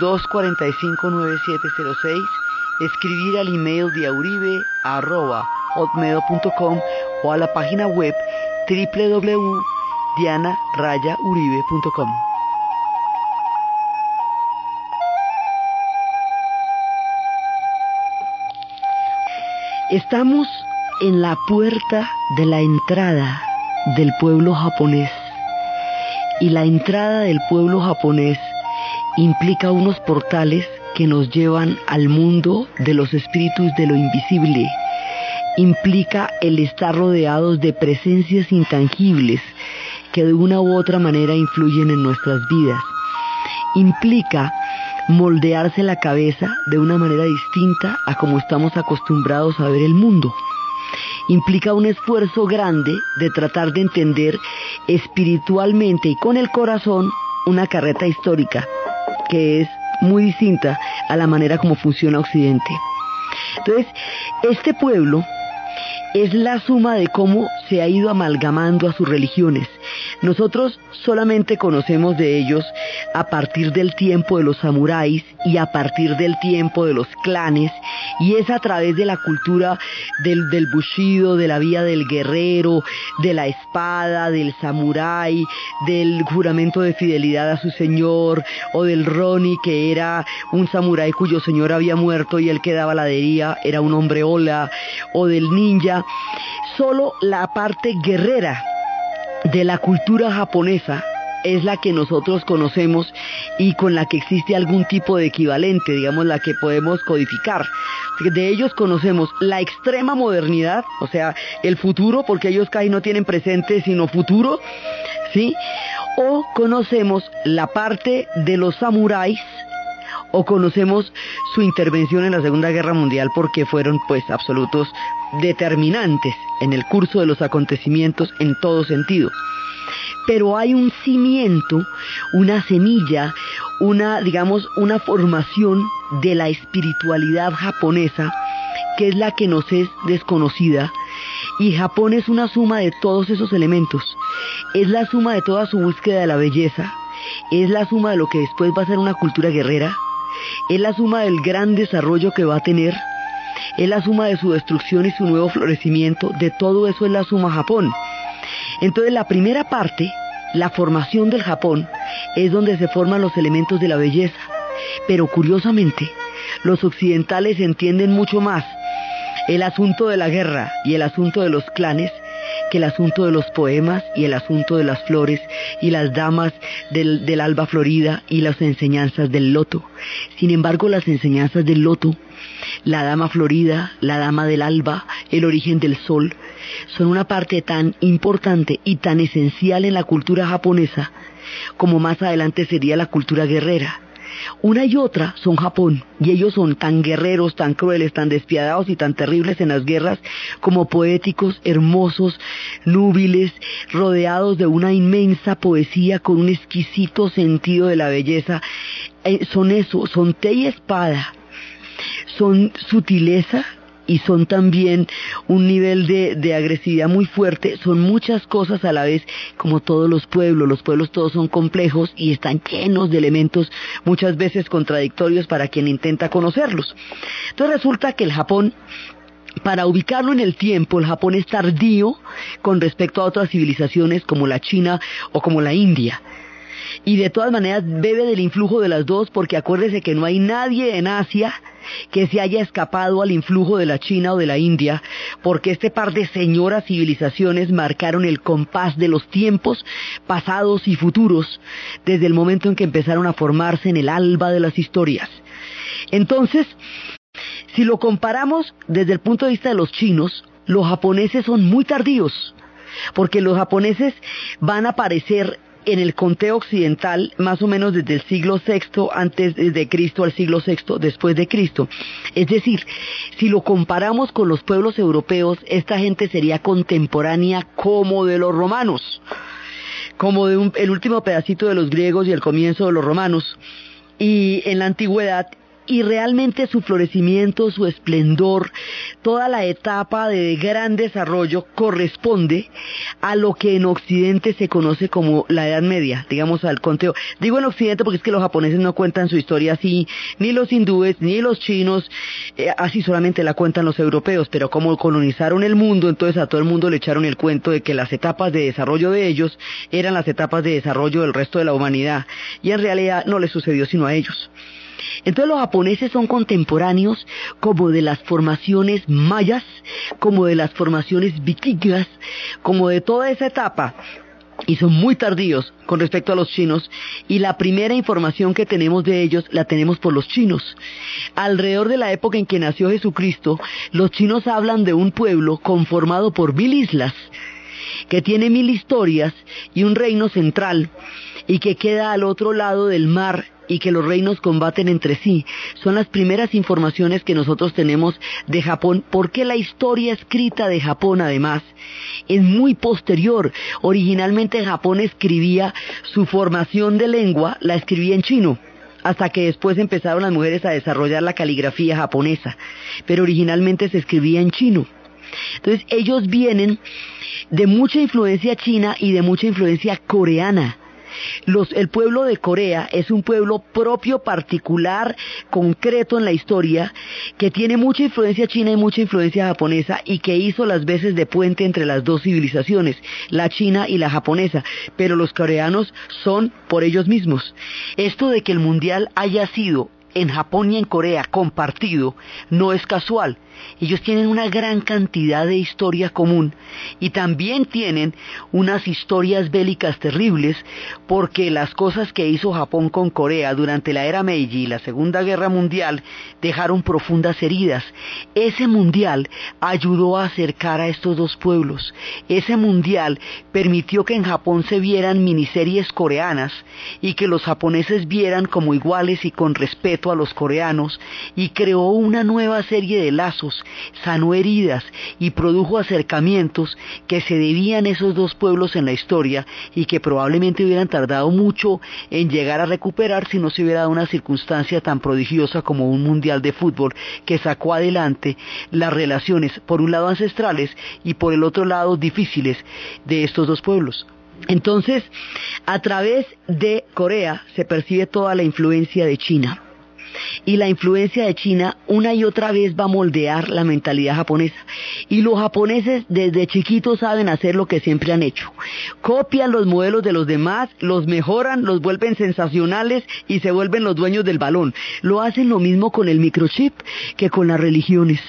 245-9706, escribir al email diauribe.com o a la página web www.dianarayauribe.com. Estamos en la puerta de la entrada del pueblo japonés. Y la entrada del pueblo japonés implica unos portales que nos llevan al mundo de los espíritus de lo invisible. Implica el estar rodeados de presencias intangibles que de una u otra manera influyen en nuestras vidas. Implica moldearse la cabeza de una manera distinta a como estamos acostumbrados a ver el mundo. Implica un esfuerzo grande de tratar de entender espiritualmente y con el corazón una carreta histórica que es muy distinta a la manera como funciona Occidente. Entonces, este pueblo es la suma de cómo se ha ido amalgamando a sus religiones. Nosotros solamente conocemos de ellos a partir del tiempo de los samuráis y a partir del tiempo de los clanes y es a través de la cultura del, del bushido, de la vía del guerrero, de la espada, del samurái, del juramento de fidelidad a su señor o del roni que era un samurái cuyo señor había muerto y él que daba la dería era un hombre ola o del ninja. Solo la parte guerrera de la cultura japonesa es la que nosotros conocemos y con la que existe algún tipo de equivalente, digamos, la que podemos codificar. De ellos conocemos la extrema modernidad, o sea, el futuro, porque ellos casi no tienen presente sino futuro, ¿sí? O conocemos la parte de los samuráis, o conocemos su intervención en la Segunda Guerra Mundial porque fueron pues absolutos determinantes en el curso de los acontecimientos en todo sentido. Pero hay un cimiento, una semilla, una, digamos, una formación de la espiritualidad japonesa que es la que nos es desconocida. Y Japón es una suma de todos esos elementos. Es la suma de toda su búsqueda de la belleza, es la suma de lo que después va a ser una cultura guerrera, es la suma del gran desarrollo que va a tener, es la suma de su destrucción y su nuevo florecimiento, de todo eso es la suma Japón. Entonces la primera parte, la formación del Japón, es donde se forman los elementos de la belleza. Pero curiosamente, los occidentales entienden mucho más el asunto de la guerra y el asunto de los clanes que el asunto de los poemas y el asunto de las flores y las damas del, del alba florida y las enseñanzas del loto. Sin embargo, las enseñanzas del loto, la dama florida, la dama del alba, el origen del sol, son una parte tan importante y tan esencial en la cultura japonesa como más adelante sería la cultura guerrera. Una y otra son Japón, y ellos son tan guerreros, tan crueles, tan despiadados y tan terribles en las guerras, como poéticos, hermosos, núbiles, rodeados de una inmensa poesía con un exquisito sentido de la belleza. Eh, son eso, son té y espada, son sutileza, y son también un nivel de, agresividad muy fuerte, son muchas cosas a la vez, como todos los pueblos, los pueblos todos son complejos y están llenos de elementos muchas veces contradictorios para quien intenta conocerlos. Entonces resulta que el Japón para ubicarlo en el tiempo, el Japón es tardío con respecto a otras civilizaciones como la China o como la India. Y de todas maneras bebe del influjo de las dos porque acuérdese que no hay nadie en Asia que se haya escapado al influjo de la China o de la India, porque este par de señoras civilizaciones marcaron el compás de los tiempos pasados y futuros desde el momento en que empezaron a formarse en el alba de las historias. Entonces, si lo comparamos desde el punto de vista de los chinos, los japoneses son muy tardíos, porque los japoneses van a aparecer en el conteo occidental más o menos desde el siglo VI antes de Cristo al siglo VI después de Cristo. Es decir, si lo comparamos con los pueblos europeos, esta gente sería contemporánea como de los romanos, como de el último pedacito de los griegos y el comienzo de los romanos. Y en la antigüedad y realmente su florecimiento, su esplendor, toda la etapa de gran desarrollo corresponde a lo que en Occidente se conoce como la Edad Media, digamos al conteo. Digo en Occidente porque es que los japoneses no cuentan su historia así, ni los hindúes, ni los chinos, eh, así solamente la cuentan los europeos, pero como colonizaron el mundo, entonces a todo el mundo le echaron el cuento de que las etapas de desarrollo de ellos eran las etapas de desarrollo del resto de la humanidad, y en realidad no les sucedió sino a ellos. Entonces los japoneses son contemporáneos como de las formaciones mayas, como de las formaciones vikingas, como de toda esa etapa y son muy tardíos con respecto a los chinos y la primera información que tenemos de ellos la tenemos por los chinos. Alrededor de la época en que nació Jesucristo, los chinos hablan de un pueblo conformado por mil islas, que tiene mil historias y un reino central y que queda al otro lado del mar y que los reinos combaten entre sí. Son las primeras informaciones que nosotros tenemos de Japón, porque la historia escrita de Japón además es muy posterior. Originalmente Japón escribía su formación de lengua, la escribía en chino hasta que después empezaron las mujeres a desarrollar la caligrafía japonesa, pero originalmente se escribía en chino. Entonces ellos vienen de mucha influencia china y de mucha influencia coreana el pueblo de Corea es un pueblo propio, particular, concreto en la historia, que tiene mucha influencia china y mucha influencia japonesa y que hizo las veces de puente entre las dos civilizaciones, la china y la japonesa, pero los coreanos son por ellos mismos. Esto de que el mundial haya sido en Japón y en Corea compartido no es casual, ellos tienen una gran cantidad de historia común y también tienen unas historias bélicas terribles porque las cosas que hizo Japón con Corea durante la era Meiji y la Segunda Guerra Mundial dejaron profundas heridas. Ese mundial ayudó a acercar a estos dos pueblos. Ese mundial permitió que en Japón se vieran miniseries coreanas y que los japoneses vieran como iguales y con respeto a los coreanos y creó una nueva serie de lazos sanó heridas y produjo acercamientos que se debían esos dos pueblos en la historia y que probablemente hubieran tardado mucho en llegar a recuperar si no se hubiera dado una circunstancia tan prodigiosa como un mundial de fútbol que sacó adelante las relaciones, por un lado ancestrales y por el otro lado difíciles de estos dos pueblos. Entonces, a través de Corea se percibe toda la influencia de China y la influencia de China una y otra vez va a moldear la mentalidad japonesa. Y los japoneses desde chiquitos saben hacer lo que siempre han hecho. Copian los modelos de los demás, los mejoran, los vuelven sensacionales y se vuelven los dueños del balón. Lo hacen lo mismo con el microchip que con las religiones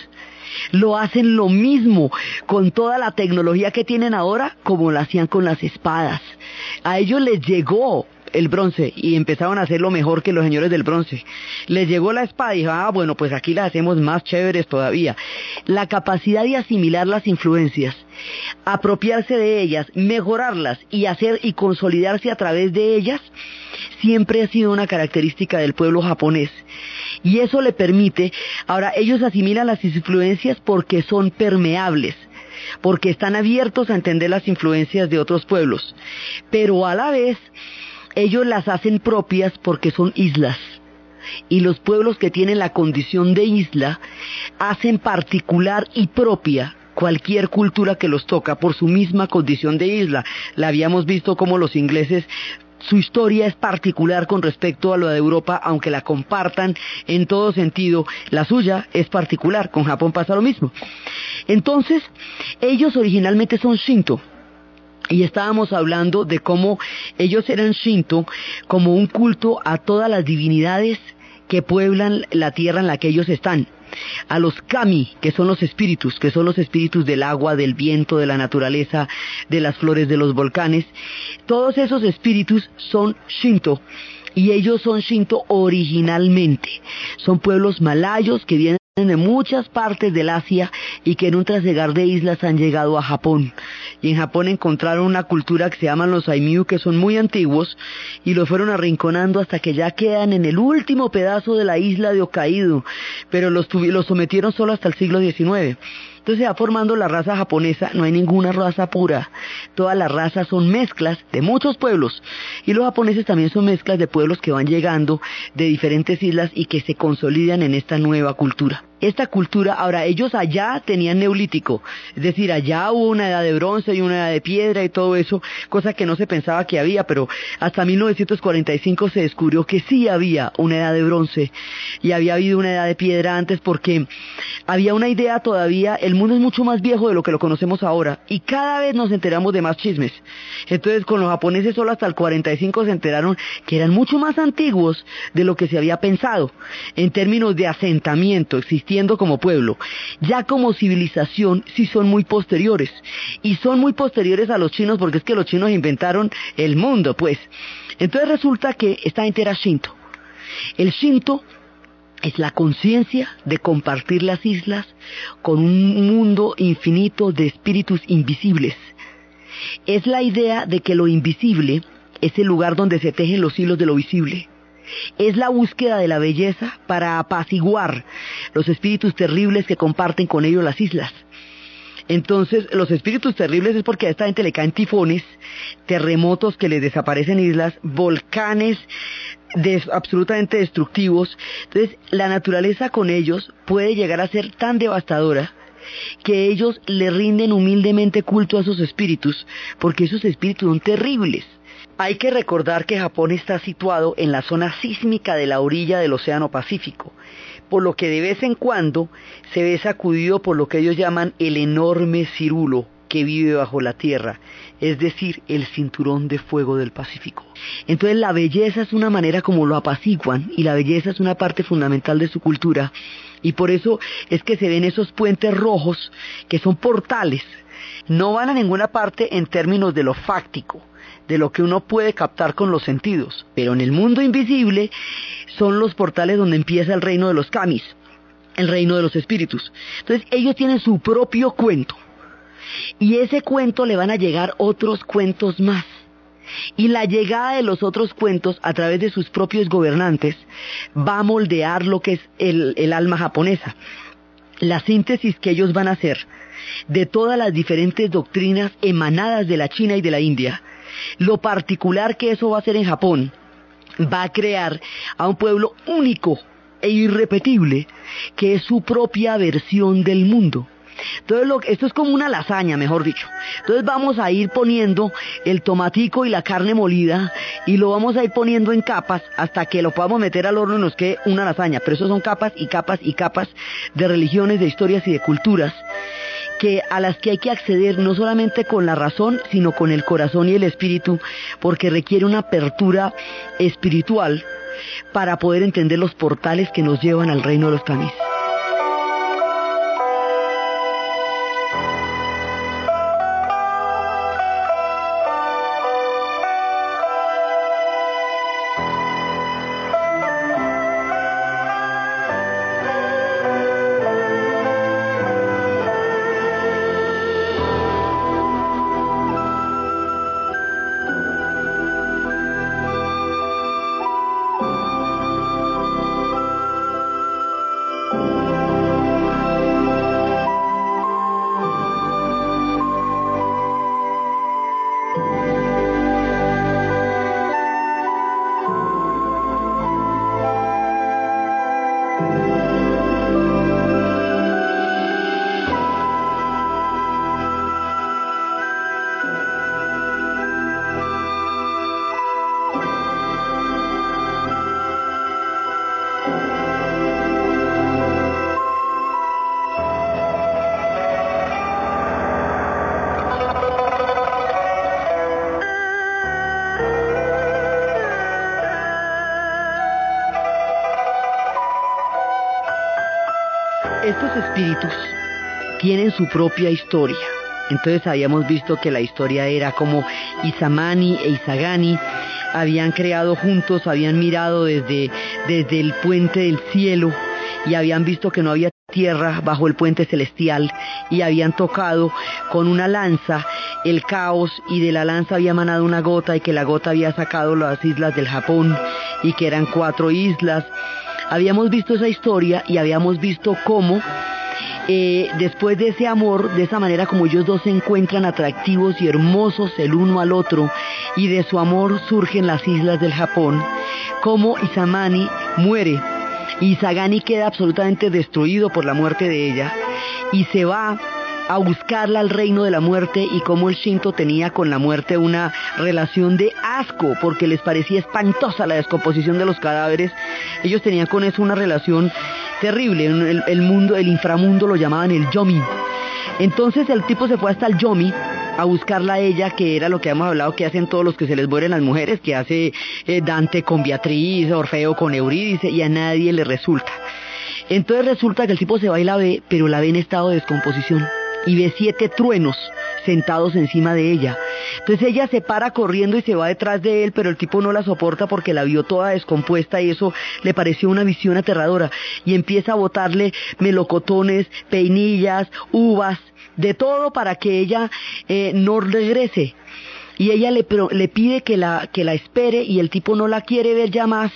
lo hacen lo mismo con toda la tecnología que tienen ahora como lo hacían con las espadas. A ellos les llegó el bronce y empezaron a hacerlo mejor que los señores del bronce. Les llegó la espada y dijo, ah, bueno, pues aquí las hacemos más chéveres todavía. La capacidad de asimilar las influencias, apropiarse de ellas, mejorarlas y hacer y consolidarse a través de ellas, siempre ha sido una característica del pueblo japonés. Y eso le permite, ahora ellos asimilan las influencias porque son permeables porque están abiertos a entender las influencias de otros pueblos, pero a la vez ellos las hacen propias porque son islas. Y los pueblos que tienen la condición de isla hacen particular y propia cualquier cultura que los toca por su misma condición de isla. La habíamos visto como los ingleses su historia es particular con respecto a lo de Europa, aunque la compartan en todo sentido, la suya es particular, con Japón pasa lo mismo. Entonces, ellos originalmente son Shinto, y estábamos hablando de cómo ellos eran Shinto como un culto a todas las divinidades que pueblan la tierra en la que ellos están. A los kami, que son los espíritus, que son los espíritus del agua, del viento, de la naturaleza, de las flores de los volcanes. Todos esos espíritus son Shinto y ellos son Shinto originalmente. Son pueblos malayos que vienen de muchas partes del Asia y que en un trasegar de islas han llegado a Japón. Y en Japón encontraron una cultura que se llaman los Aimyu, que son muy antiguos, y los fueron arrinconando hasta que ya quedan en el último pedazo de la isla de Hokkaido, pero los, los sometieron solo hasta el siglo XIX. Entonces se va formando la raza japonesa, no hay ninguna raza pura, todas las razas son mezclas de muchos pueblos. Y los japoneses también son mezclas de pueblos que van llegando de diferentes islas y que se consolidan en esta nueva cultura. Esta cultura, ahora ellos allá tenían neolítico, es decir, allá hubo una edad de bronce y una edad de piedra y todo eso, cosa que no se pensaba que había, pero hasta 1945 se descubrió que sí había una edad de bronce y había habido una edad de piedra antes porque había una idea todavía, el mundo es mucho más viejo de lo que lo conocemos ahora y cada vez nos enteramos de más chismes. Entonces con los japoneses solo hasta el 45 se enteraron que eran mucho más antiguos de lo que se había pensado en términos de asentamiento, como pueblo, ya como civilización sí son muy posteriores. Y son muy posteriores a los chinos porque es que los chinos inventaron el mundo, pues. Entonces resulta que esta gente era Shinto. El Shinto es la conciencia de compartir las islas con un mundo infinito de espíritus invisibles. Es la idea de que lo invisible es el lugar donde se tejen los hilos de lo visible es la búsqueda de la belleza para apaciguar los espíritus terribles que comparten con ellos las islas. Entonces, los espíritus terribles es porque a esta gente le caen tifones, terremotos que les desaparecen islas, volcanes absolutamente destructivos. Entonces, la naturaleza con ellos puede llegar a ser tan devastadora que ellos le rinden humildemente culto a esos espíritus, porque esos espíritus son terribles. Hay que recordar que Japón está situado en la zona sísmica de la orilla del Océano Pacífico, por lo que de vez en cuando se ve sacudido por lo que ellos llaman el enorme cirulo que vive bajo la tierra, es decir, el cinturón de fuego del Pacífico. Entonces la belleza es una manera como lo apaciguan y la belleza es una parte fundamental de su cultura y por eso es que se ven esos puentes rojos que son portales. No van a ninguna parte en términos de lo fáctico, de lo que uno puede captar con los sentidos, pero en el mundo invisible son los portales donde empieza el reino de los kamis, el reino de los espíritus. Entonces ellos tienen su propio cuento y ese cuento le van a llegar otros cuentos más. Y la llegada de los otros cuentos a través de sus propios gobernantes va a moldear lo que es el, alma japonesa. La síntesis que ellos van a hacer de todas las diferentes doctrinas emanadas de la China y de la India lo particular que eso va a hacer en Japón va a crear a un pueblo único e irrepetible que es su propia versión del mundo. Entonces esto es como una lasaña, mejor dicho. Entonces vamos a ir poniendo el tomatico y la carne molida y lo vamos a ir poniendo en capas hasta que lo podamos meter al horno y nos quede una lasaña. Pero eso son capas y capas y capas de religiones, de historias y de culturas que a las que hay que acceder no solamente con la razón, sino con el corazón y el espíritu, porque requiere una apertura espiritual para poder entender los portales que nos llevan al reino de los camis. Su propia historia. Entonces habíamos visto que la historia era como Isamani e Isagani habían creado juntos, habían mirado desde, desde el puente del cielo y habían visto que no había tierra bajo el puente celestial y habían tocado con una lanza el caos y de la lanza había manado una gota y que la gota había sacado las islas del Japón y que eran cuatro islas. Habíamos visto esa historia y habíamos visto cómo eh, después de ese amor, de esa manera como ellos dos se encuentran atractivos y hermosos el uno al otro y de su amor surgen las islas del Japón, como Isamani muere. Y Sagani queda absolutamente destruido por la muerte de ella y se va a buscarla al reino de la muerte y como el Shinto tenía con la muerte una relación de asco porque les parecía espantosa la descomposición de los cadáveres, ellos tenían con eso una relación terrible, el, el mundo, el inframundo lo llamaban el yomi. Entonces el tipo se fue hasta el yomi a buscarla a ella, que era lo que hemos hablado que hacen todos los que se les mueren las mujeres, que hace eh, Dante con Beatriz, Orfeo con Eurídice, y a nadie le resulta. Entonces resulta que el tipo se va y la ve, pero la ve en estado de descomposición y ve siete truenos sentados encima de ella. Entonces ella se para corriendo y se va detrás de él, pero el tipo no la soporta porque la vio toda descompuesta y eso le pareció una visión aterradora. Y empieza a botarle melocotones, peinillas, uvas, de todo para que ella eh, no regrese. Y ella le, le pide que la, que la espere y el tipo no la quiere ver ya más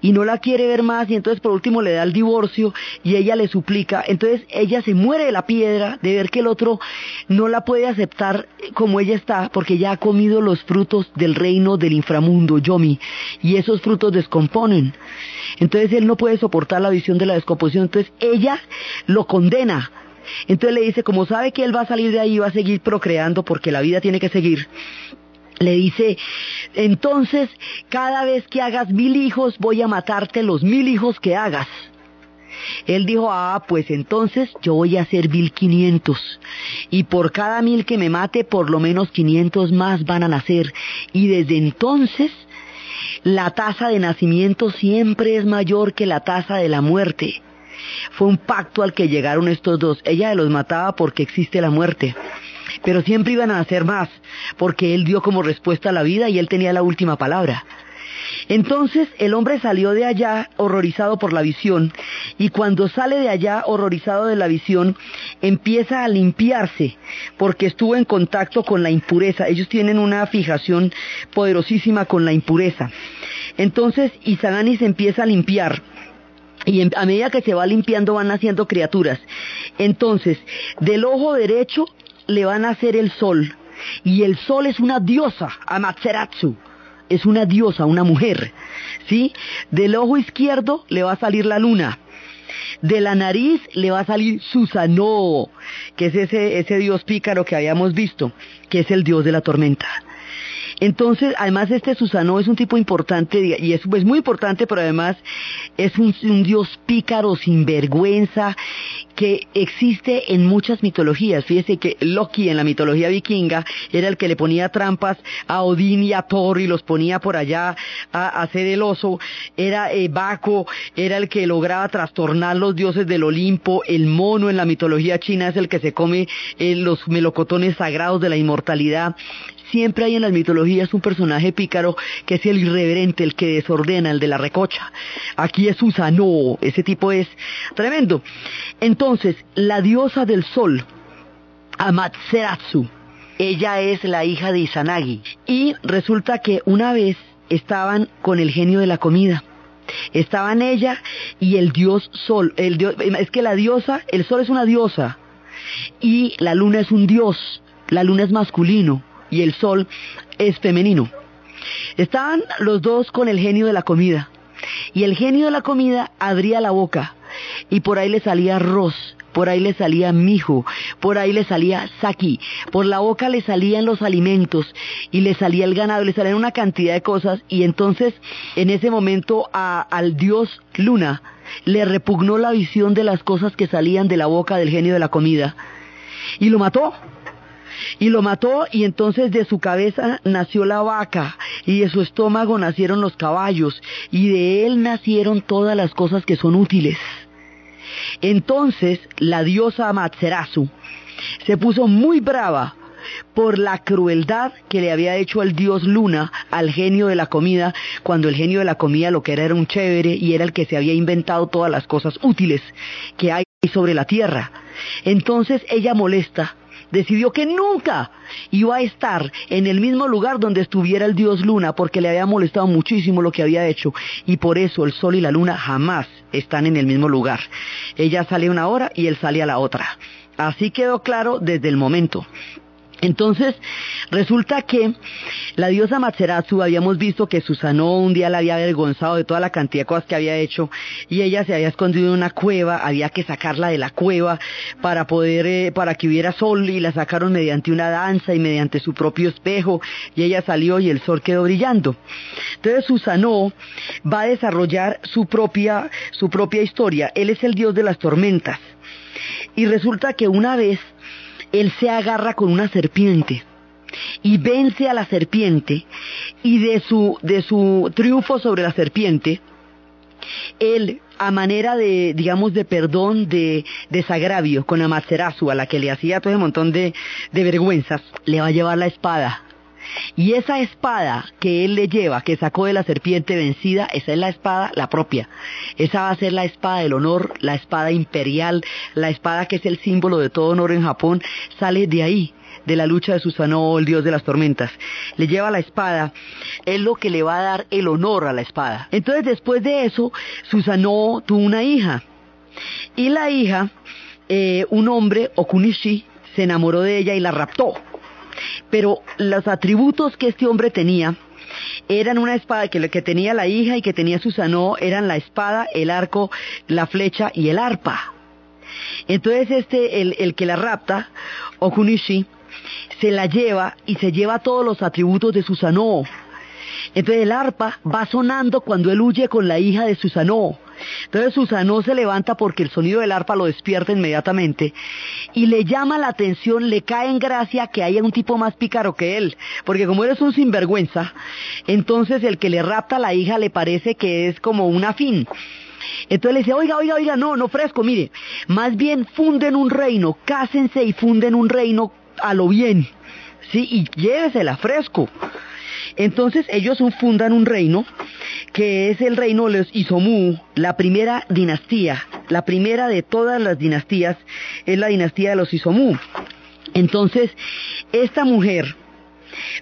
y no la quiere ver más y entonces por último le da el divorcio y ella le suplica. Entonces ella se muere de la piedra de ver que el otro no la puede aceptar como ella está porque ya ha comido los frutos del reino del inframundo, Yomi, y esos frutos descomponen. Entonces él no puede soportar la visión de la descomposición, entonces ella lo condena. Entonces le dice, como sabe que él va a salir de ahí, va a seguir procreando porque la vida tiene que seguir, le dice, entonces cada vez que hagas mil hijos voy a matarte los mil hijos que hagas. Él dijo, ah, pues entonces yo voy a hacer mil quinientos. Y por cada mil que me mate, por lo menos quinientos más van a nacer. Y desde entonces, la tasa de nacimiento siempre es mayor que la tasa de la muerte. Fue un pacto al que llegaron estos dos. Ella los mataba porque existe la muerte pero siempre iban a hacer más, porque él dio como respuesta a la vida y él tenía la última palabra. Entonces el hombre salió de allá horrorizado por la visión y cuando sale de allá horrorizado de la visión empieza a limpiarse porque estuvo en contacto con la impureza. Ellos tienen una fijación poderosísima con la impureza. Entonces Isagani se empieza a limpiar y a medida que se va limpiando van naciendo criaturas. Entonces, del ojo derecho le van a hacer el sol. Y el sol es una diosa, Amaterasu. Es una diosa, una mujer. ¿Sí? Del ojo izquierdo le va a salir la luna. De la nariz le va a salir Susano, que es ese, ese dios pícaro que habíamos visto, que es el dios de la tormenta. Entonces, además este Susano es un tipo importante y es, muy importante, pero además es un, dios pícaro, sin vergüenza, que existe en muchas mitologías. Fíjese que Loki en la mitología vikinga era el que le ponía trampas a Odín y a Thor y los ponía por allá a, hacer el oso. Era eh, Baco, era el que lograba trastornar los dioses del Olimpo. El mono en la mitología china es el que se come eh, los melocotones sagrados de la inmortalidad. Siempre hay en las mitologías un personaje pícaro que es el irreverente, el que desordena, el de la recocha. Aquí es Usano, ese tipo es tremendo. Entonces, la diosa del sol, Amaterasu, ella es la hija de Izanagi. Y resulta que una vez estaban con el genio de la comida. Estaban ella y el dios sol. El dios, es que la diosa, el sol es una diosa y la luna es un dios. La luna es masculino y el sol es femenino. Estaban los dos con el genio de la comida. Y el genio de la comida abría la boca y por ahí le salía arroz, por ahí le salía mijo, por ahí le salía saki, por la boca le salían los alimentos y le salía el ganado, le salían una cantidad de cosas y entonces en ese momento al dios Luna le repugnó la visión de las cosas que salían de la boca del genio de la comida y lo mató y lo mató y entonces de su cabeza nació la vaca y de su estómago nacieron los caballos y de él nacieron todas las cosas que son útiles. Entonces la diosa Amaterasu se puso muy brava por la crueldad que le había hecho el dios Luna al genio de la comida, cuando el genio de la comida lo que era era un chévere y era el que se había inventado todas las cosas útiles que hay. sobre la tierra. Entonces ella molesta decidió que nunca iba a estar en el mismo lugar donde estuviera el dios Luna porque le había molestado muchísimo lo que había hecho y por eso el sol y la luna jamás están en el mismo lugar. Ella sale una hora y él sale a la otra. Así quedó claro desde el momento. Entonces, resulta que la diosa Matzeratsu habíamos visto que Susanó un día la había avergonzado de toda la cantidad de cosas que había hecho y ella se había escondido en una cueva, había que sacarla de la cueva para poder, eh, para que hubiera sol y la sacaron mediante una danza y mediante su propio espejo y ella salió y el sol quedó brillando. Entonces Susanó va a desarrollar su propia, su propia historia. Él es el dios de las tormentas. Y resulta que una vez él se agarra con una serpiente y vence a la serpiente y de su, de su triunfo sobre la serpiente, él a manera de, digamos, de perdón, de desagravio con Amaterasu, a la que le hacía todo ese montón de, de vergüenzas, le va a llevar la espada y esa espada que él le lleva, que sacó de la serpiente vencida, esa es la espada, la propia. Esa va a ser la espada del honor, la espada imperial, la espada que es el símbolo de todo honor en Japón, sale de ahí, de la lucha de Susanoo, el dios de las tormentas. Le lleva la espada, es lo que le va a dar el honor a la espada. Entonces después de eso, Susanoo tuvo una hija. Y la hija, eh, un hombre, Okunishi, se enamoró de ella y la raptó. Pero los atributos que este hombre tenía eran una espada que, que tenía la hija y que tenía Susanoo eran la espada, el arco, la flecha y el arpa. Entonces este, el, el que la rapta, Okunishi, se la lleva y se lleva todos los atributos de Susanoo. Entonces el arpa va sonando cuando él huye con la hija de Susanoo. Entonces Susanoo se levanta porque el sonido del arpa lo despierta inmediatamente y le llama la atención, le cae en gracia que haya un tipo más pícaro que él, porque como él es un sinvergüenza, entonces el que le rapta a la hija le parece que es como un afín. Entonces le dice, oiga, oiga, oiga, no, no fresco, mire, más bien funden un reino, cásense y funden un reino a lo bien, sí, y llévesela fresco. Entonces ellos fundan un reino que es el reino de los Isomu, la primera dinastía, la primera de todas las dinastías es la dinastía de los Isomu. Entonces, esta mujer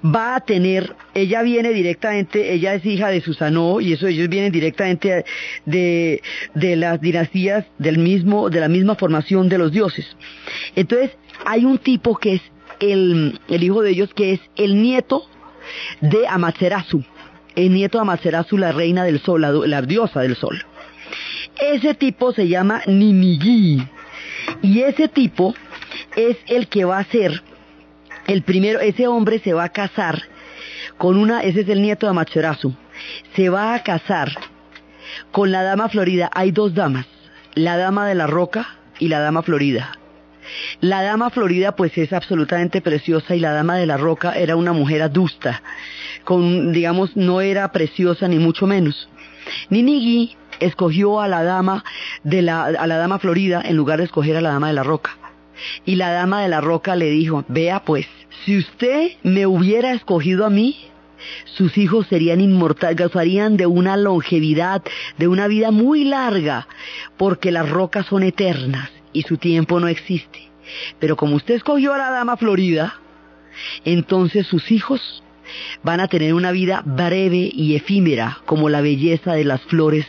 va a tener, ella viene directamente, ella es hija de Susanoo y eso ellos vienen directamente de, de las dinastías del mismo, de la misma formación de los dioses. Entonces, hay un tipo que es el, el hijo de ellos que es el nieto de Amaterasu, el nieto de Amaterasu, la reina del sol, la, diosa del sol. Ese tipo se llama Ninigi y ese tipo es el que va a ser el primero, ese hombre se va a casar con una, ese es el nieto de Amaterasu, se va a casar con la dama florida. Hay dos damas, la dama de la roca y la dama florida. La dama florida pues es absolutamente preciosa y la dama de la roca era una mujer adusta, con, digamos, no era preciosa ni mucho menos. Ninigi escogió a la dama de la, a la dama florida en lugar de escoger a la dama de la roca. Y la dama de la roca le dijo, vea pues, si usted me hubiera escogido a mí, sus hijos serían inmortales, gozarían de una longevidad, de una vida muy larga, porque las rocas son eternas y su tiempo no existe. Pero como usted escogió a la dama florida, entonces sus hijos van a tener una vida breve y efímera como la belleza de las flores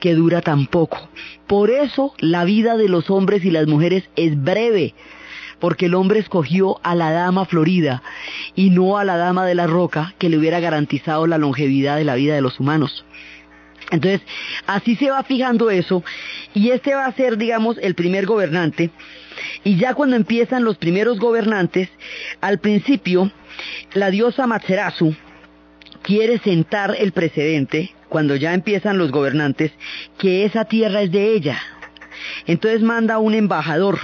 que dura tan poco. Por eso la vida de los hombres y las mujeres es breve, porque el hombre escogió a la dama florida y no a la dama de la roca que le hubiera garantizado la longevidad de la vida de los humanos. Entonces, así se va fijando eso y este va a ser, digamos, el primer gobernante. Y ya cuando empiezan los primeros gobernantes, al principio, la diosa Matserasu quiere sentar el precedente, cuando ya empiezan los gobernantes, que esa tierra es de ella. Entonces manda un embajador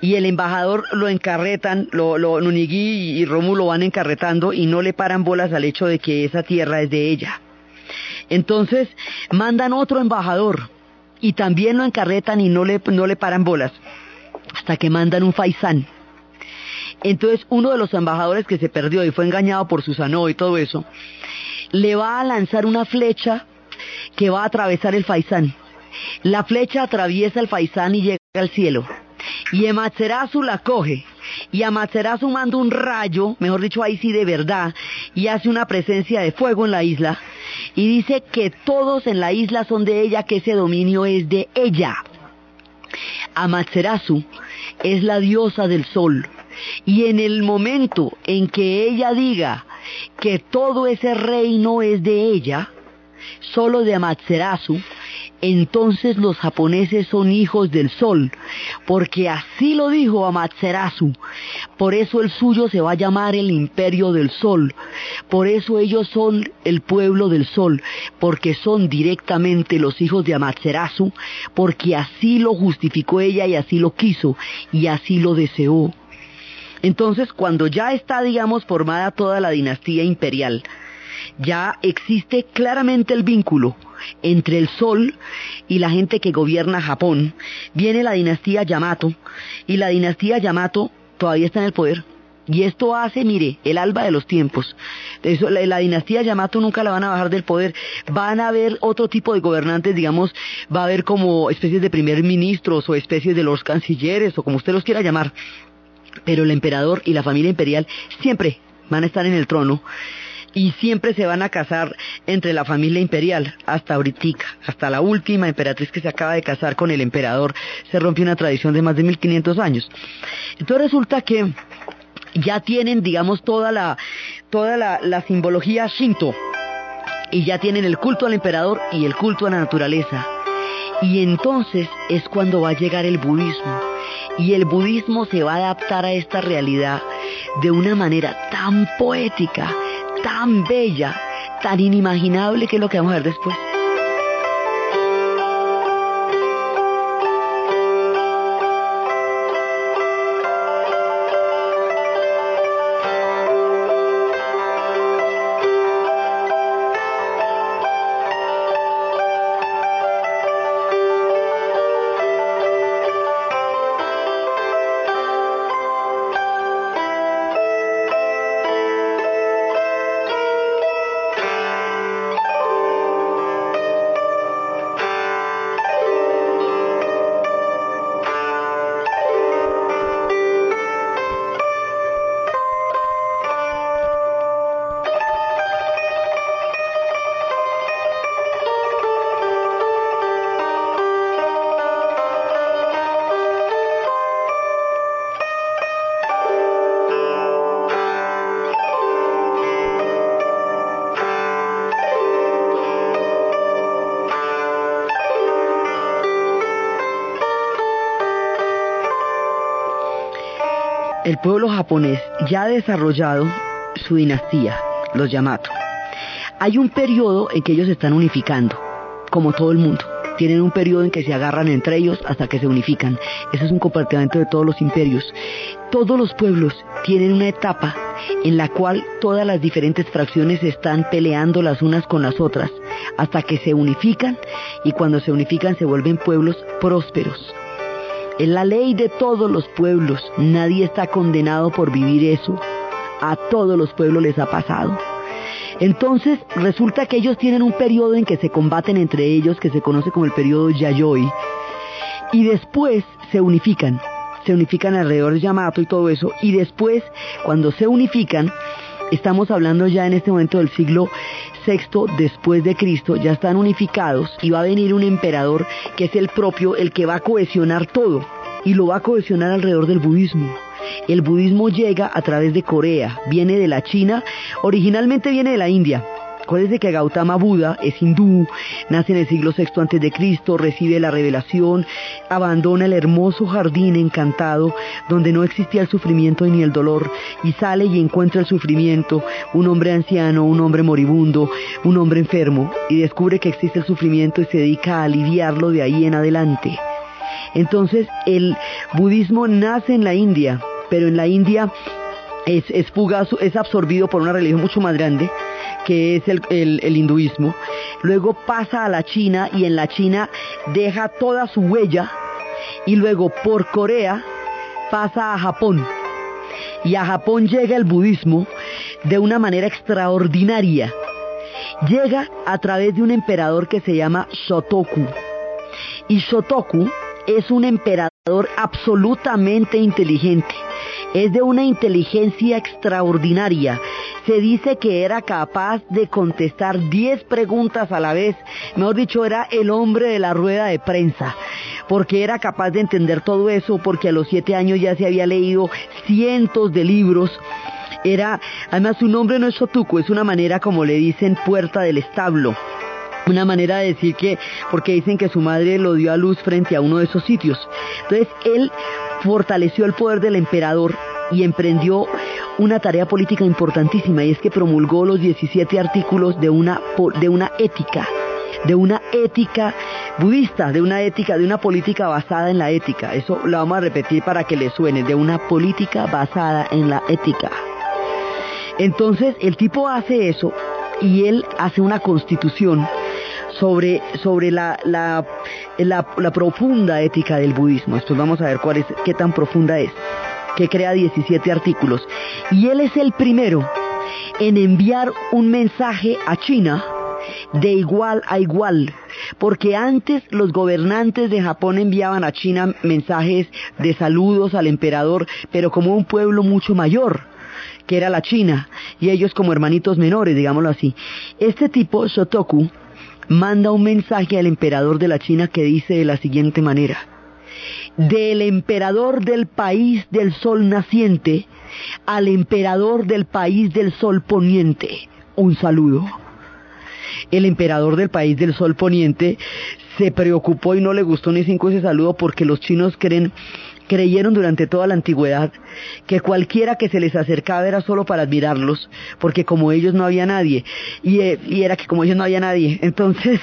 y el embajador lo encarretan, lo, lo Nunigi y Rómulo van encarretando y no le paran bolas al hecho de que esa tierra es de ella. Entonces mandan otro embajador y también lo encarretan y no le, no le paran bolas hasta que mandan un faisán. Entonces uno de los embajadores que se perdió y fue engañado por Susanoo y todo eso, le va a lanzar una flecha que va a atravesar el faisán. La flecha atraviesa el faisán y llega al cielo. Y Amaterasu la coge. Y Amaterasu manda un rayo, mejor dicho, ahí sí de verdad, y hace una presencia de fuego en la isla. Y dice que todos en la isla son de ella, que ese dominio es de ella. Amaterasu es la diosa del sol. Y en el momento en que ella diga que todo ese reino es de ella, solo de Amaterasu, entonces los japoneses son hijos del sol, porque así lo dijo Amaterasu. Por eso el suyo se va a llamar el imperio del sol. Por eso ellos son el pueblo del sol, porque son directamente los hijos de Amaterasu, porque así lo justificó ella y así lo quiso y así lo deseó. Entonces, cuando ya está, digamos, formada toda la dinastía imperial, ya existe claramente el vínculo entre el sol y la gente que gobierna Japón. Viene la dinastía Yamato y la dinastía Yamato todavía está en el poder. Y esto hace, mire, el alba de los tiempos. la, dinastía Yamato nunca la van a bajar del poder. Van a haber otro tipo de gobernantes, digamos, va a haber como especies de primer ministros o especies de los cancilleres o como usted los quiera llamar. Pero el emperador y la familia imperial siempre van a estar en el trono y siempre se van a casar entre la familia imperial, hasta ahorita, hasta la última emperatriz que se acaba de casar con el emperador, se rompe una tradición de más de 1500 años. Entonces resulta que ya tienen, digamos, toda la, toda la, la simbología shinto, y ya tienen el culto al emperador y el culto a la naturaleza. Y entonces es cuando va a llegar el budismo. Y el budismo se va a adaptar a esta realidad de una manera tan poética, tan bella, tan inimaginable que es lo que vamos a ver después. El pueblo japonés ya ha desarrollado su dinastía, los Yamato. Hay un periodo en que ellos se están unificando, como todo el mundo. Tienen un periodo en que se agarran entre ellos hasta que se unifican. Ese es un compartimento de todos los imperios. Todos los pueblos tienen una etapa en la cual todas las diferentes fracciones están peleando las unas con las otras, hasta que se unifican y cuando se unifican se vuelven pueblos prósperos. Es la ley de todos los pueblos. Nadie está condenado por vivir eso. A todos los pueblos les ha pasado. Entonces resulta que ellos tienen un periodo en que se combaten entre ellos que se conoce como el periodo Yayoi y después se unifican, se unifican alrededor de Yamato y todo eso y después cuando se unifican estamos hablando ya en este momento del siglo sexto después de Cristo, ya están unificados y va a venir un emperador que es el propio, el que va a cohesionar todo. Y lo va a cohesionar alrededor del budismo. El budismo llega a través de Corea, viene de la China, originalmente viene de la India, Acuérdense que Gautama Buda es hindú, nace en el siglo VI antes de Cristo, recibe la revelación, abandona el hermoso jardín encantado donde no existía el sufrimiento ni el dolor y sale y encuentra el sufrimiento, un hombre anciano, un hombre moribundo, un hombre enfermo y descubre que existe el sufrimiento y se dedica a aliviarlo de ahí en adelante. Entonces el budismo nace en la India, pero en la India es, es, es absorbido por una religión mucho más grande que es el, hinduismo. Luego pasa a la China y en la China deja toda su huella y luego por Corea pasa a Japón. Y a Japón llega el budismo de una manera extraordinaria. Llega a través de un emperador que se llama Shotoku. Y Shotoku es un emperador absolutamente inteligente. Es de una inteligencia extraordinaria. Se dice que era capaz de contestar 10 preguntas a la vez. Mejor dicho, era el hombre de la rueda de prensa. Porque era capaz de entender todo eso, porque a los 7 años ya se había leído cientos de libros era, además su nombre no es Sotuku, es una manera como le dicen puerta del establo una manera de decir que, porque dicen que su madre lo dio a luz frente a uno de esos sitios. Entonces él fortaleció el poder del emperador y emprendió una tarea política importantísima y es que promulgó los 17 artículos de una, de una ética, de una ética budista, de una ética, de una política basada en la ética. Eso lo vamos a repetir para que le suene, de una política basada en la ética. Entonces el tipo hace eso y él hace una constitución sobre, sobre la, la, la, profunda ética del budismo. Esto vamos a ver cuál es, qué tan profunda es, que crea 17 artículos. Y él es el primero en enviar un mensaje a China de igual a igual, porque antes los gobernantes de Japón enviaban a China mensajes de saludos al emperador, pero como un pueblo mucho mayor que era la China, y ellos como hermanitos menores, digámoslo así. Este tipo, Shotoku, manda un mensaje al emperador de la China que dice de la siguiente manera, del emperador del país del sol naciente al emperador del país del sol poniente, un saludo. El emperador del país del sol poniente se preocupó y no le gustó ni cinco ese saludo porque los chinos creen creyeron durante toda la antigüedad que cualquiera que se les acercaba era solo para admirarlos, porque como ellos no había nadie, y, eh, era que como ellos no había nadie, entonces,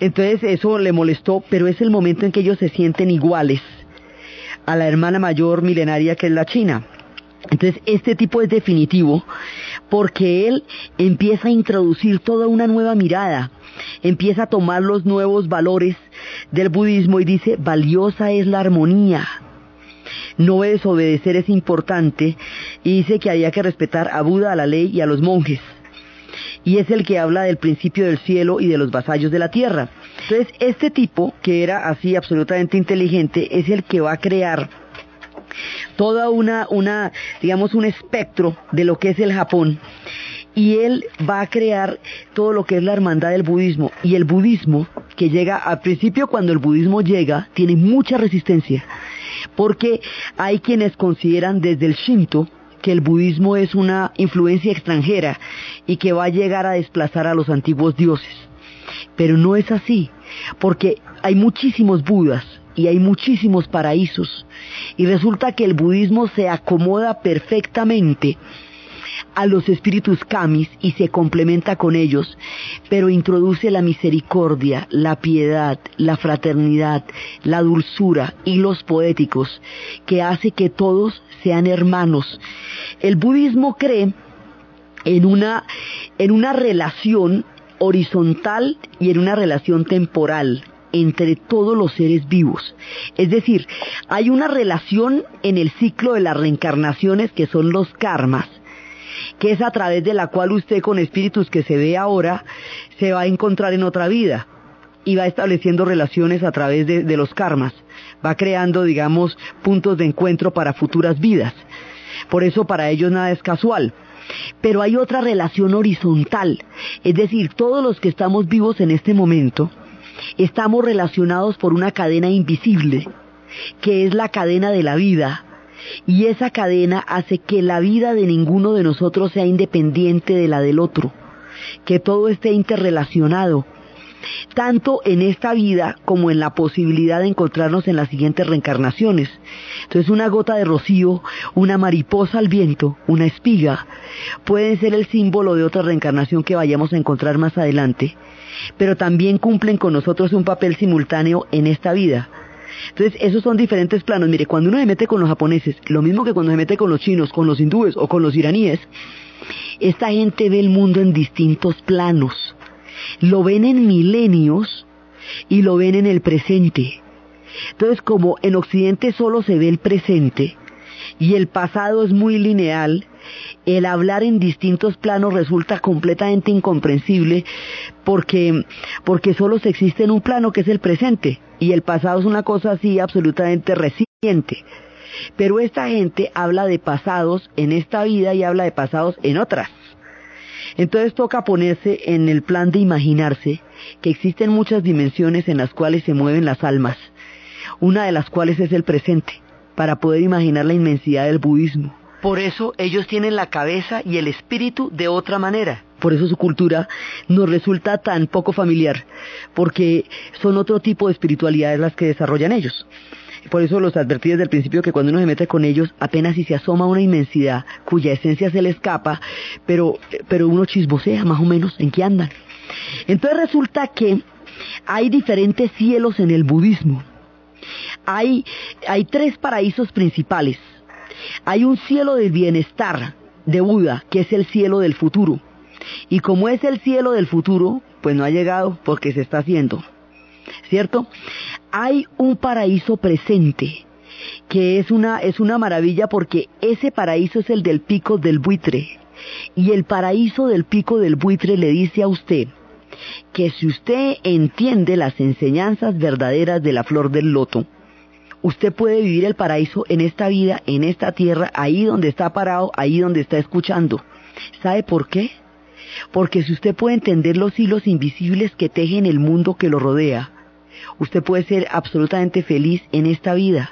entonces eso le molestó, pero es el momento en que ellos se sienten iguales a la hermana mayor milenaria que es la China. Entonces, este tipo es definitivo porque él empieza a introducir toda una nueva mirada, empieza a tomar los nuevos valores del budismo y dice, valiosa es la armonía, no desobedecer es importante y dice que había que respetar a Buda, a la ley y a los monjes. Y es el que habla del principio del cielo y de los vasallos de la tierra. Entonces, este tipo, que era así absolutamente inteligente, es el que va a crear toda una, una, digamos, un espectro de lo que es el Japón. Y él va a crear todo lo que es la hermandad del budismo. Y el budismo, que llega al principio cuando el budismo llega, tiene mucha resistencia porque hay quienes consideran desde el Shinto que el budismo es una influencia extranjera y que va a llegar a desplazar a los antiguos dioses. Pero no es así, porque hay muchísimos budas y hay muchísimos paraísos, y resulta que el budismo se acomoda perfectamente a los espíritus kamis y se complementa con ellos, pero introduce la misericordia, la piedad, la fraternidad, la dulzura y los poéticos, que hace que todos sean hermanos. El budismo cree en una, en una relación horizontal y en una relación temporal entre todos los seres vivos. Es decir, hay una relación en el ciclo de las reencarnaciones que son los karmas, que es a través de la cual usted con espíritus que se ve ahora se va a encontrar en otra vida y va estableciendo relaciones a través de, los karmas, va creando, digamos, puntos de encuentro para futuras vidas. Por eso para ellos nada es casual. Pero hay otra relación horizontal, es decir, todos los que estamos vivos en este momento, estamos relacionados por una cadena invisible, que es la cadena de la vida, y esa cadena hace que la vida de ninguno de nosotros sea independiente de la del otro, que todo esté interrelacionado, tanto en esta vida como en la posibilidad de encontrarnos en las siguientes reencarnaciones. Entonces una gota de rocío, una mariposa al viento, una espiga, pueden ser el símbolo de otra reencarnación que vayamos a encontrar más adelante, pero también cumplen con nosotros un papel simultáneo en esta vida. Entonces, esos son diferentes planos. Mire, cuando uno se mete con los japoneses, lo mismo que cuando se mete con los chinos, con los hindúes o con los iraníes, esta gente ve el mundo en distintos planos. Lo ven en milenios y lo ven en el presente. Entonces, como en Occidente solo se ve el presente y el pasado es muy lineal, el hablar en distintos planos resulta completamente incomprensible porque, porque solo se existe en un plano que es el presente y el pasado es una cosa así absolutamente reciente. Pero esta gente habla de pasados en esta vida y habla de pasados en otras. Entonces toca ponerse en el plan de imaginarse que existen muchas dimensiones en las cuales se mueven las almas, una de las cuales es el presente, para poder imaginar la inmensidad del budismo. Por eso ellos tienen la cabeza y el espíritu de otra manera. Por eso su cultura nos resulta tan poco familiar, porque son otro tipo de espiritualidades las que desarrollan ellos. Por eso los advertí desde el principio que cuando uno se mete con ellos, apenas si se asoma una inmensidad cuya esencia se le escapa, pero, pero uno chisbosea más o menos en qué andan. Entonces resulta que hay diferentes cielos en el budismo. Hay, hay tres paraísos principales. Hay un cielo del bienestar de Buda, que es el cielo del futuro. Y como es el cielo del futuro, pues no ha llegado porque se está haciendo. ¿Cierto? hay un paraíso presente que es una, es una maravilla porque ese paraíso es el del pico del buitre. Y el paraíso del pico del buitre le dice a usted que si usted entiende las enseñanzas verdaderas de la flor del loto, usted puede vivir el paraíso en esta vida, en esta tierra, ahí donde está parado, ahí donde está escuchando. ¿Sabe por qué? Porque si usted puede entender los hilos invisibles que tejen el mundo que lo rodea, usted puede ser absolutamente feliz en esta vida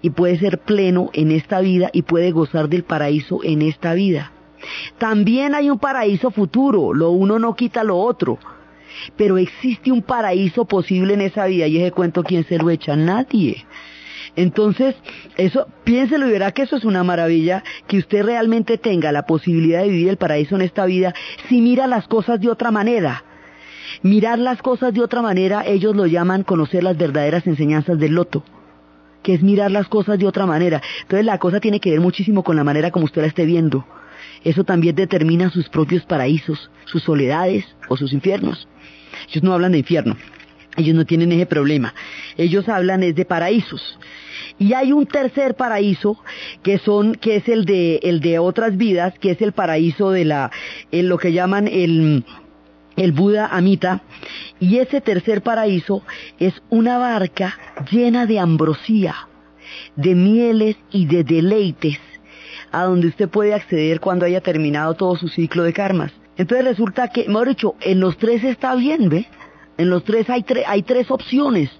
y puede ser pleno en esta vida y puede gozar del paraíso en esta vida. También hay un paraíso futuro, lo uno no quita lo otro, pero existe un paraíso posible en esa vida y ese cuento quién se lo echa, nadie. Entonces, eso, piénselo y verá que eso es una maravilla, que usted realmente tenga la posibilidad de vivir el paraíso en esta vida si mira las cosas de otra manera Mirar las cosas de otra manera, ellos lo llaman conocer las verdaderas enseñanzas del loto, que es mirar las cosas de otra manera. Entonces la cosa tiene que ver muchísimo con la manera como usted la esté viendo. Eso también determina sus propios paraísos, sus soledades o sus infiernos. Ellos no hablan de infierno, ellos no tienen ese problema. Ellos hablan es de paraísos. Y hay un tercer paraíso que son que es el de el de otras vidas, que es el paraíso de la en lo que llaman el el Buda Amita, y ese tercer paraíso es una barca llena de ambrosía, de mieles y de deleites, a donde usted puede acceder cuando haya terminado todo su ciclo de karmas. Entonces resulta que, mejor dicho, en los tres está bien, ¿ve? En los tres hay, hay tres opciones,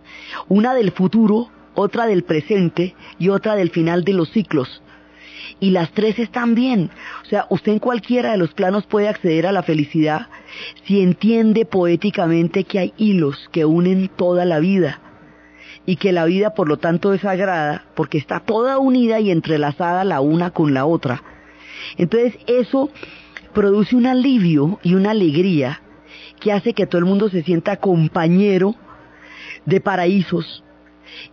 una del futuro, otra del presente y otra del final de los ciclos y las tres están bien. O sea, usted en cualquiera de los planos puede acceder a la felicidad si entiende poéticamente que hay hilos que unen toda la vida y que la vida por lo tanto es sagrada porque está toda unida y entrelazada la una con la otra. Entonces eso produce un alivio y una alegría que hace que todo el mundo se sienta compañero de paraísos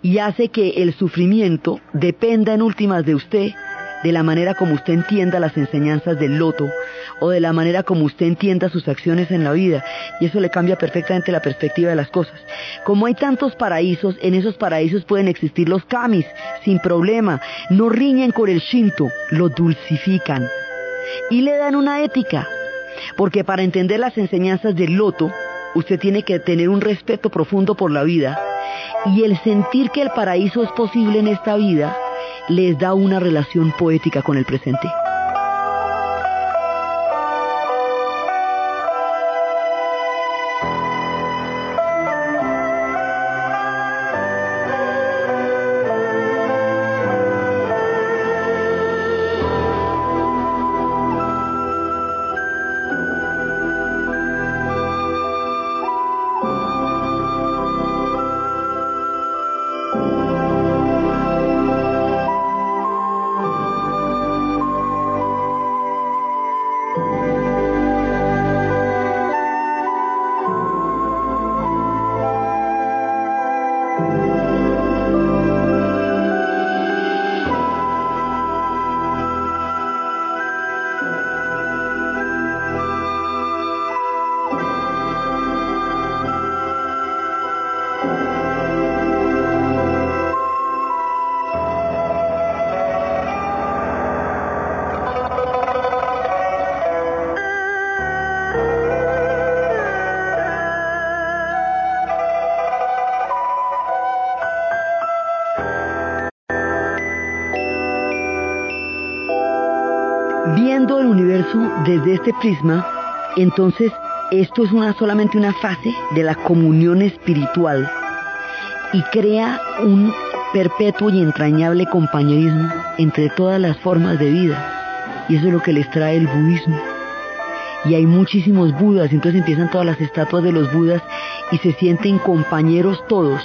y hace que el sufrimiento dependa en últimas de usted de la manera como usted entienda las enseñanzas del loto o de la manera como usted entienda sus acciones en la vida. Y eso le cambia perfectamente la perspectiva de las cosas. Como hay tantos paraísos, en esos paraísos pueden existir los kamis sin problema, no riñen con el shinto, lo dulcifican y le dan una ética, porque para entender las enseñanzas del loto, usted tiene que tener un respeto profundo por la vida. Y el sentir que el paraíso es posible en esta vida les da una relación poética con el presente. Desde este prisma, entonces esto es una, solamente una fase de la comunión espiritual y crea un perpetuo y entrañable compañerismo entre todas las formas de vida. Y eso es lo que les trae el budismo. Y hay muchísimos budas, entonces empiezan todas las estatuas de los budas y se sienten compañeros todos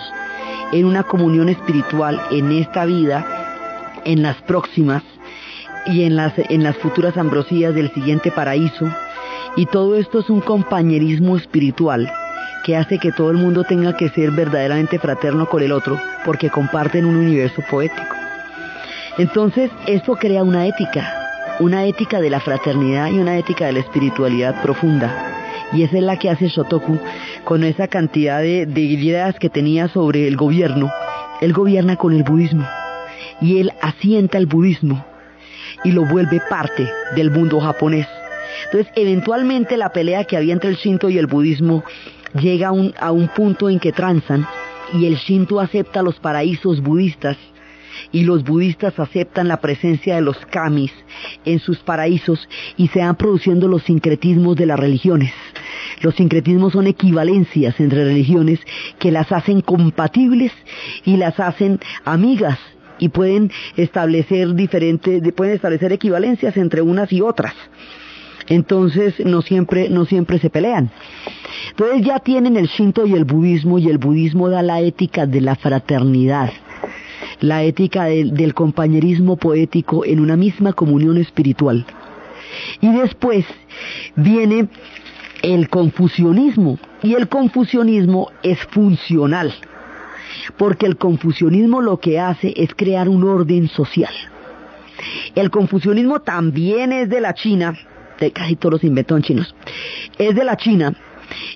en una comunión espiritual en esta vida, en las próximas y en las, en las futuras ambrosías del siguiente paraíso. Y todo esto es un compañerismo espiritual que hace que todo el mundo tenga que ser verdaderamente fraterno con el otro, porque comparten un universo poético. Entonces, esto crea una ética, una ética de la fraternidad y una ética de la espiritualidad profunda. Y esa es la que hace Shotoku con esa cantidad de, de ideas que tenía sobre el gobierno. Él gobierna con el budismo y él asienta el budismo y lo vuelve parte del mundo japonés. Entonces, eventualmente la pelea que había entre el Shinto y el budismo llega a un, a un punto en que transan y el Shinto acepta los paraísos budistas y los budistas aceptan la presencia de los kamis en sus paraísos y se van produciendo los sincretismos de las religiones. Los sincretismos son equivalencias entre religiones que las hacen compatibles y las hacen amigas y pueden establecer diferentes, pueden establecer equivalencias entre unas y otras. Entonces no siempre, no siempre se pelean. Entonces ya tienen el Shinto y el budismo y el budismo da la ética de la fraternidad, la ética del compañerismo poético en una misma comunión espiritual. Y después viene el confucianismo y el confucianismo es funcional porque el confucianismo lo que hace es crear un orden social. El confucianismo también es de la China, de casi todos los inventos chinos, es de la China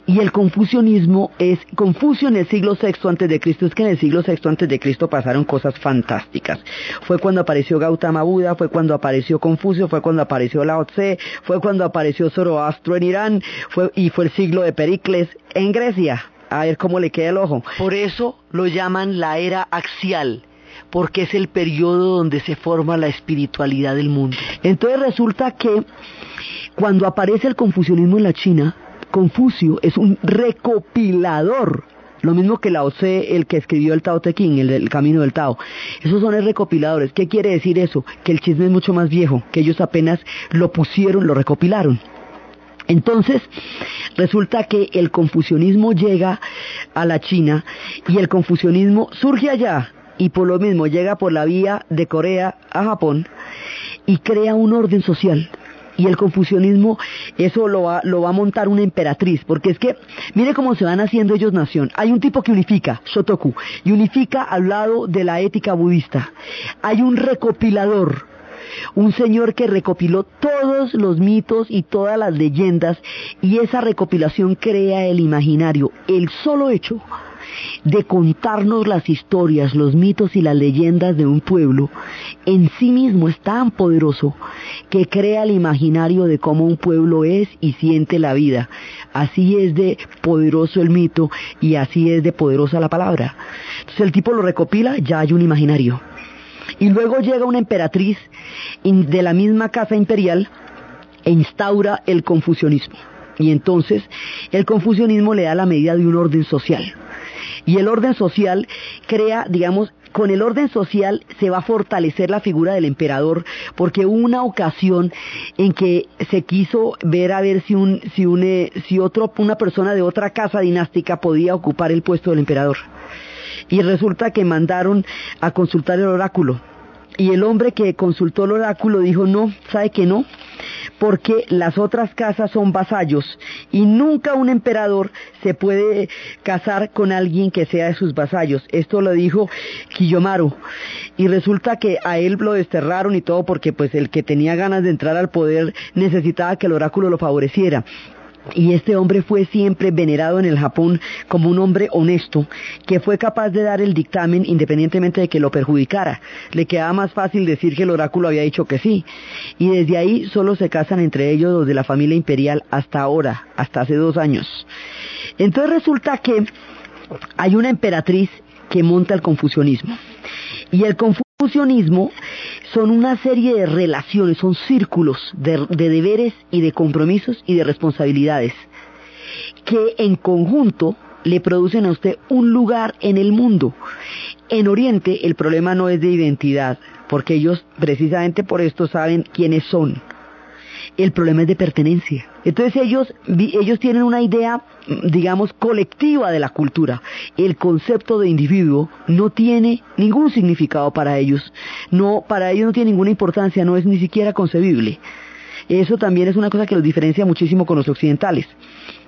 y el confucianismo es Confucio en el siglo VI antes de Cristo. Es que en el siglo VI antes de Cristo pasaron cosas fantásticas. Fue cuando apareció Gautama Buda, fue cuando apareció Confucio, fue cuando apareció Lao Tse, fue cuando apareció Zoroastro en Irán, fue, y fue el siglo de Pericles en Grecia a ver cómo le queda el ojo. Por eso lo llaman la era axial, porque es el periodo donde se forma la espiritualidad del mundo. Entonces resulta que cuando aparece el confucianismo en la China, Confucio es un recopilador lo mismo que Lao Tse, el que escribió el Tao Te Ching, el, el camino del Tao. Esos son los recopiladores. ¿Qué quiere decir eso? Que el chisme es mucho más viejo, que ellos apenas lo pusieron, lo recopilaron. Entonces, resulta que el confucianismo llega a la China y el confucianismo surge allá y por lo mismo llega por la vía de Corea a Japón y crea un orden social. Y el confucianismo, eso lo va, lo va a montar una emperatriz, porque es que, mire cómo se van haciendo ellos nación. Hay un tipo que unifica, Shotoku, y unifica al lado de la ética budista. Hay un recopilador, un señor que recopiló todos los mitos y todas las leyendas y esa recopilación crea el imaginario. El solo hecho de contarnos las historias, los mitos y las leyendas de un pueblo, en sí mismo es tan poderoso que crea el imaginario de cómo un pueblo es y siente la vida. Así es de poderoso el mito y así es de poderosa la palabra. Entonces el tipo lo recopila, ya hay un imaginario. Y luego llega una emperatriz de la misma casa imperial e instaura el confucianismo. Y entonces el confucianismo le da la medida de un orden social. Y el orden social crea, digamos, con el orden social se va a fortalecer la figura del emperador, porque hubo una ocasión en que se quiso ver a ver si un, si un, eh, si otro, una persona de otra casa dinástica podía ocupar el puesto del emperador y resulta que mandaron a consultar el oráculo. Y el hombre que consultó el oráculo dijo, no, sabe que no, porque las otras casas son vasallos y nunca un emperador se puede casar con alguien que sea de sus vasallos. Esto lo dijo Kiyomaru. Y resulta que a él lo desterraron y todo porque pues el que tenía ganas de entrar al poder necesitaba que el oráculo lo favoreciera. Y este hombre fue siempre venerado en el Japón como un hombre honesto, que fue capaz de dar el dictamen independientemente de que lo perjudicara. Le quedaba más fácil decir que el oráculo había dicho que sí. Y desde ahí solo se casan entre ellos los de la familia imperial hasta ahora, hasta hace dos años. Entonces resulta que hay una emperatriz que monta el confucianismo. Y el confucianismo confucianismo son una serie de relaciones, son círculos de deberes y de compromisos y de responsabilidades que en conjunto le producen a usted un lugar en el mundo. En Oriente el problema no es de identidad, porque ellos precisamente por esto saben quiénes son. El problema es de pertenencia. Entonces ellos, ellos tienen una idea, digamos, colectiva de la cultura. El concepto de individuo no tiene ningún significado para ellos. No, para ellos no tiene ninguna importancia, no es ni siquiera concebible. Eso también es una cosa que los diferencia muchísimo con los occidentales.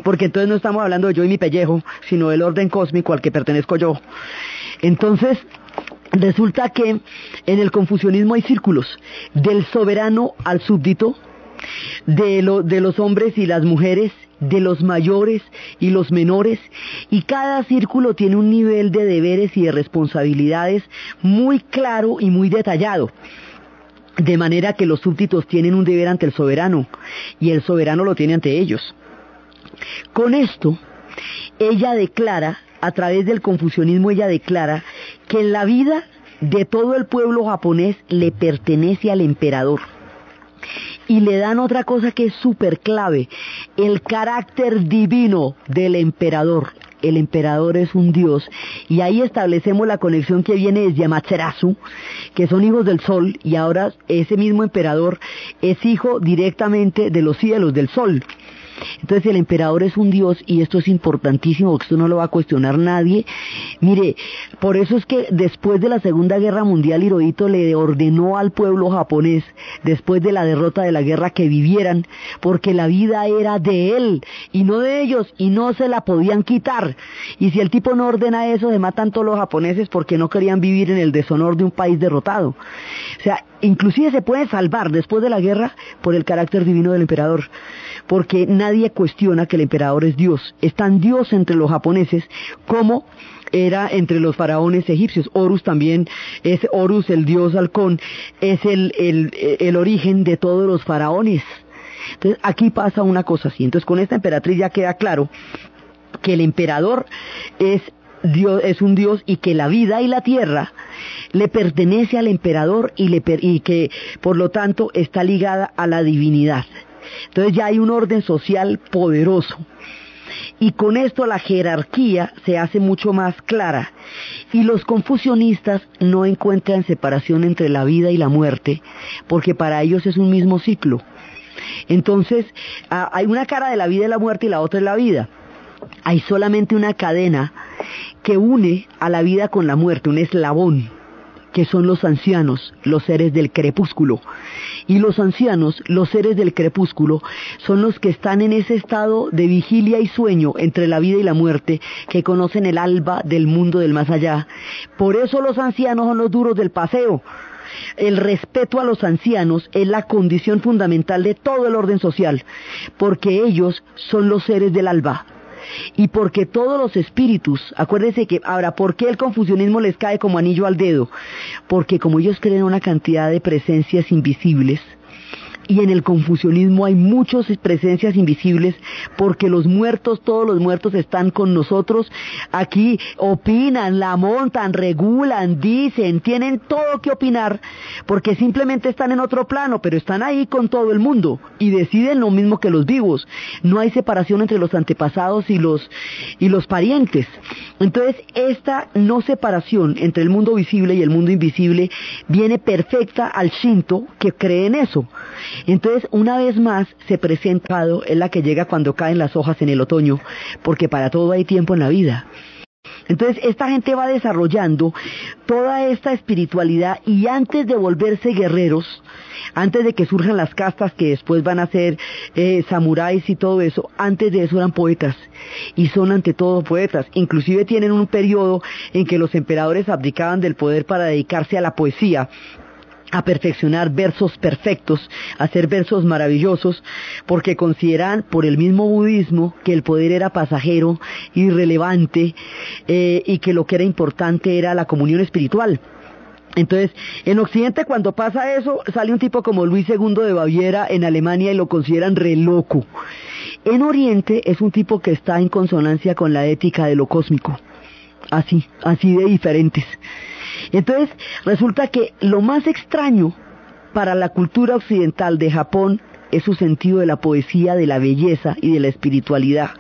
Porque entonces no estamos hablando de yo y mi pellejo, sino del orden cósmico al que pertenezco yo. Entonces, resulta que en el confucianismo hay círculos, del soberano al súbdito, de, los hombres y las mujeres, de los mayores y los menores, y cada círculo tiene un nivel de deberes y de responsabilidades muy claro y muy detallado. De manera que los súbditos tienen un deber ante el soberano y el soberano lo tiene ante ellos. Con esto, ella declara, a través del confucianismo, ella declara que la vida de todo el pueblo japonés le pertenece al emperador. Y le dan otra cosa que es súper clave, el carácter divino del emperador. El emperador es un dios. Y ahí establecemos la conexión que viene desde Amaterasu, que son hijos del sol, y ahora ese mismo emperador es hijo directamente de los cielos, del sol. Entonces el emperador es un dios y esto es importantísimo esto no lo va a cuestionar nadie. Mire, por eso es que después de la Segunda Guerra Mundial Hirohito le ordenó al pueblo japonés, después de la derrota de la guerra, que vivieran, porque la vida era de él y no de ellos y no se la podían quitar. Y si el tipo no ordena eso, se matan todos los japoneses porque no querían vivir en el deshonor de un país derrotado. O sea, inclusive se puede salvar después de la guerra por el carácter divino del emperador porque nadie cuestiona que el emperador es Dios. Es tan Dios entre los japoneses como era entre los faraones egipcios. Horus también es Horus, el dios halcón, es el, el, origen de todos los faraones. Entonces aquí pasa una cosa así. Entonces con esta emperatriz ya queda claro que el emperador es Dios, es un Dios y que la vida y la tierra le pertenece al emperador y, le, y que por lo tanto está ligada a la divinidad. Entonces ya hay un orden social poderoso. Y con esto la jerarquía se hace mucho más clara. Y los confusionistas no encuentran separación entre la vida y la muerte, porque para ellos es un mismo ciclo. Entonces, hay una cara de la vida y la muerte y la otra es la vida. Hay solamente una cadena que une a la vida con la muerte, un eslabón que son los ancianos, los seres del crepúsculo. Y los ancianos, los seres del crepúsculo, son los que están en ese estado de vigilia y sueño entre la vida y la muerte, que conocen el alba del mundo del más allá. Por eso los ancianos son los duros del paseo. El respeto a los ancianos es la condición fundamental de todo el orden social, porque ellos son los seres del alba, y porque todos los espíritus, acuérdense que ahora, ¿por qué el confusionismo les cae como anillo al dedo? Porque como ellos creen una cantidad de presencias invisibles, y en el confusionismo hay muchas presencias invisibles porque los muertos, todos los muertos están con nosotros. Aquí opinan, la montan, regulan, dicen, tienen todo que opinar porque simplemente están en otro plano, pero están ahí con todo el mundo y deciden lo mismo que los vivos. No hay separación entre los antepasados y los, y los parientes. Entonces, esta no separación entre el mundo visible y el mundo invisible viene perfecta al Shinto que cree en eso. Entonces, una vez más, se presenta, es la que llega cuando caen las hojas en el otoño, porque para todo hay tiempo en la vida. Entonces, esta gente va desarrollando toda esta espiritualidad y antes de volverse guerreros, antes de que surjan las castas que después van a ser eh, samuráis y todo eso, antes de eso eran poetas y son ante todo poetas. Inclusive tienen un periodo en que los emperadores abdicaban del poder para dedicarse a la poesía a perfeccionar versos perfectos, a hacer versos maravillosos, porque consideran por el mismo budismo que el poder era pasajero, irrelevante, eh, y que lo que era importante era la comunión espiritual. Entonces, en Occidente cuando pasa eso, sale un tipo como Luis II de Baviera en Alemania y lo consideran re loco. En Oriente es un tipo que está en consonancia con la ética de lo cósmico. Así, así de diferentes. Entonces, resulta que lo más extraño para la cultura occidental de Japón es su sentido de la poesía, de la belleza y de la espiritualidad.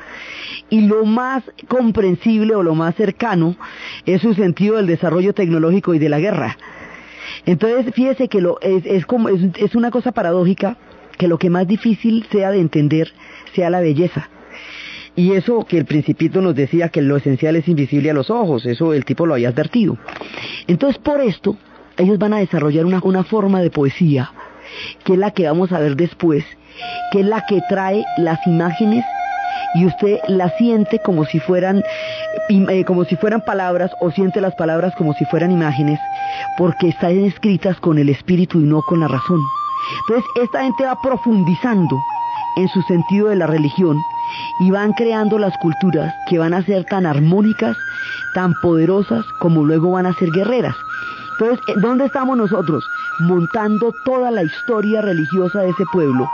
Y lo más comprensible o lo más cercano es su sentido del desarrollo tecnológico y de la guerra. Entonces, fíjese que lo, es, como, es una cosa paradójica que lo que más difícil sea de entender sea la belleza. Y eso que el principito nos decía que lo esencial es invisible a los ojos, eso el tipo lo había advertido. Entonces, por esto, ellos van a desarrollar una, una forma de poesía, que es la que vamos a ver después, que es la que trae las imágenes y usted las siente como si fueran eh, como si fueran palabras o siente las palabras como si fueran imágenes porque están escritas con el espíritu y no con la razón. Entonces esta gente va profundizando en su sentido de la religión y van creando las culturas que van a ser tan armónicas, tan poderosas como luego van a ser guerreras. Entonces, ¿dónde estamos nosotros? Montando toda la historia religiosa de ese pueblo,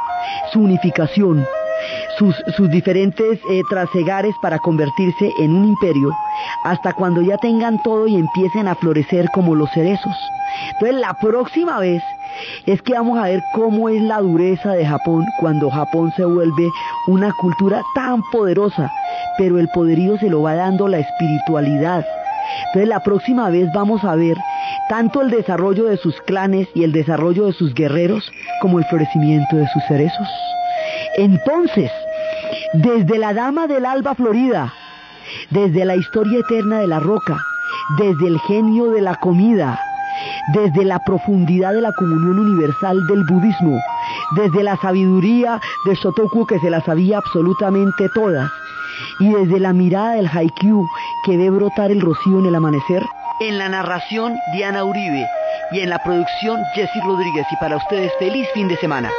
su unificación, sus, diferentes eh, trasegares para convertirse en un imperio, hasta cuando ya tengan todo y empiecen a florecer como los cerezos. Entonces, la próxima vez es que vamos a ver cómo es la dureza de Japón cuando Japón se vuelve una cultura tan poderosa, pero el poderío se lo va dando la espiritualidad. Entonces la próxima vez vamos a ver tanto el desarrollo de sus clanes y el desarrollo de sus guerreros como el florecimiento de sus cerezos. Entonces, desde la Dama del Alba Florida, desde la historia eterna de la roca, desde el genio de la comida, desde la profundidad de la comunión universal del budismo, desde la sabiduría de Shotoku que se la sabía absolutamente todas, y desde la mirada del Haikyuu que ve brotar el rocío en el amanecer. En la narración, Diana Uribe, y en la producción, Jesse Rodríguez. Y para ustedes, feliz fin de semana.